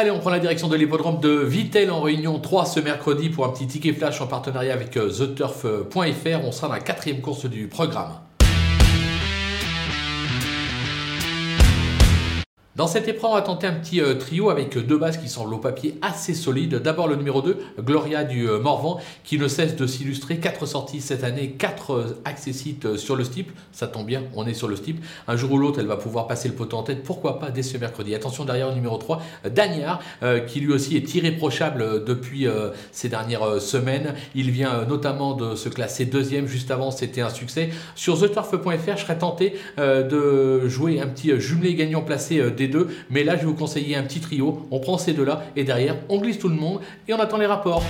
Allez, on prend la direction de l'hippodrome de Vitel en réunion 3 ce mercredi pour un petit ticket flash en partenariat avec euh, TheTurf.fr. On sera dans la quatrième course du programme. Dans cette épreuve, on va tenter un petit euh, trio avec deux bases qui semblent au papier assez solides. D'abord le numéro 2, Gloria du euh, Morvan, qui ne cesse de s'illustrer. Quatre sorties cette année, quatre euh, accessites sur le steeple. Ça tombe bien, on est sur le steeple. Un jour ou l'autre, elle va pouvoir passer le poteau en tête. Pourquoi pas dès ce mercredi Attention derrière le numéro 3, Dagnard, qui lui aussi est irréprochable depuis ces dernières semaines. Il vient notamment de se classer deuxième. Juste avant, c'était un succès. Sur theturf.fr, je serais tenté de jouer un petit jumelé gagnant placé des deux. Mais là, je vais vous conseiller un petit trio. On prend ces deux-là et derrière, on glisse tout le monde et on attend les rapports.